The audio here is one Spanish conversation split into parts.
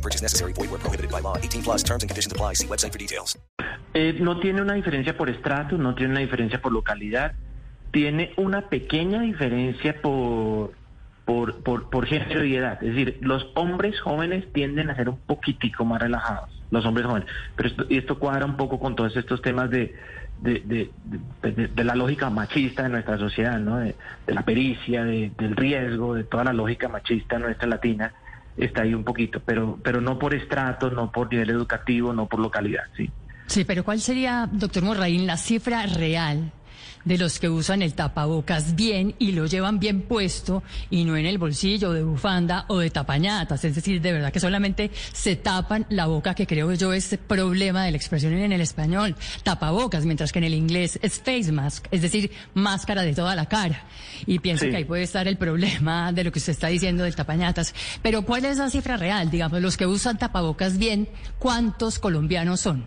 No purchase necessary. Void where prohibited by law. 18 plus terms and conditions apply. See website for details. Eh, no tiene una diferencia por estrato, no tiene una diferencia por localidad, tiene una pequeña diferencia por, por, por, por género y edad. Es decir, los hombres jóvenes tienden a ser un poquitico más relajados, los hombres jóvenes. Pero esto, y esto cuadra un poco con todos estos temas de, de, de, de- la lógica machista de nuestra sociedad, ¿no? de, la pericia, de- del riesgo, de toda la lógica machista nuestra latina. Está ahí un poquito, pero, pero no por estrato, no por nivel educativo, no por localidad, sí. Sí, pero ¿cuál sería, doctor Morraín, la cifra real de los que usan el tapabocas bien y lo llevan bien puesto y no en el bolsillo de bufanda o de tapañatas? Es decir, de verdad que solamente se tapan la boca, que creo yo es problema de la expresión en el español, tapabocas, mientras que en el inglés es face mask, es decir, máscara de toda la cara. Y pienso Sí. que ahí puede estar el problema de lo que usted está diciendo del tapañatas. Pero ¿cuál es la cifra real? Digamos, los que usan tapabocas bien, ¿cuántos colombianos son?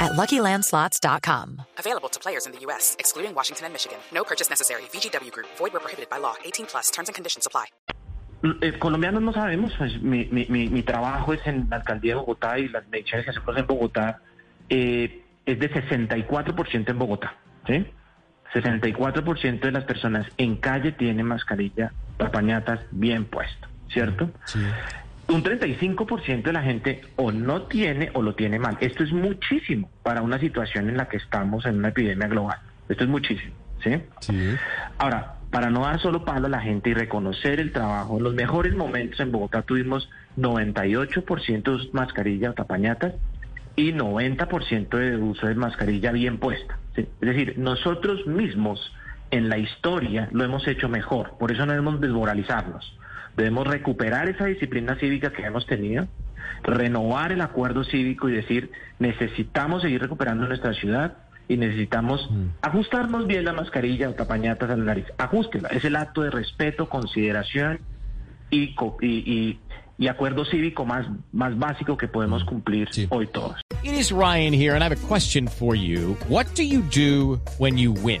at luckylandslots.com. Available to players in the U.S., excluding Washington and Michigan. No purchase necessary. VGW Group, void where prohibited by law. 18 plus terms and conditions apply. Eh, colombianos no sabemos, pues mi, mi, mi, mi trabajo es en la alcaldía de Bogotá y las mediciones que hacemos en Bogotá eh, es de 64% en Bogotá, ¿sí? 64% de las personas en calle tienen mascarilla, tapañatas bien puesto, ¿cierto? Un 35% de la gente o no tiene o lo tiene mal. Esto es muchísimo para una situación en la que estamos en una epidemia global. Esto es muchísimo, ¿sí? Ahora, para no dar solo palo a la gente y reconocer el trabajo, en los mejores momentos en Bogotá tuvimos 98% de mascarilla o tapañatas y 90% de uso de mascarilla bien puesta. ¿sí? Es decir, nosotros mismos en la historia lo hemos hecho mejor, por eso no debemos desmoralizarnos. Debemos recuperar esa disciplina cívica que hemos tenido, renovar el acuerdo cívico y decir, necesitamos seguir recuperando nuestra ciudad y necesitamos ajustarnos bien la mascarilla o tapañatas a la nariz. Ajústela. Es el acto de respeto, consideración y, y, y- y acuerdo cívico más, más básico que podemos cumplir hoy todos. It is Ryan here, and I have a question for you. What do you do when you win?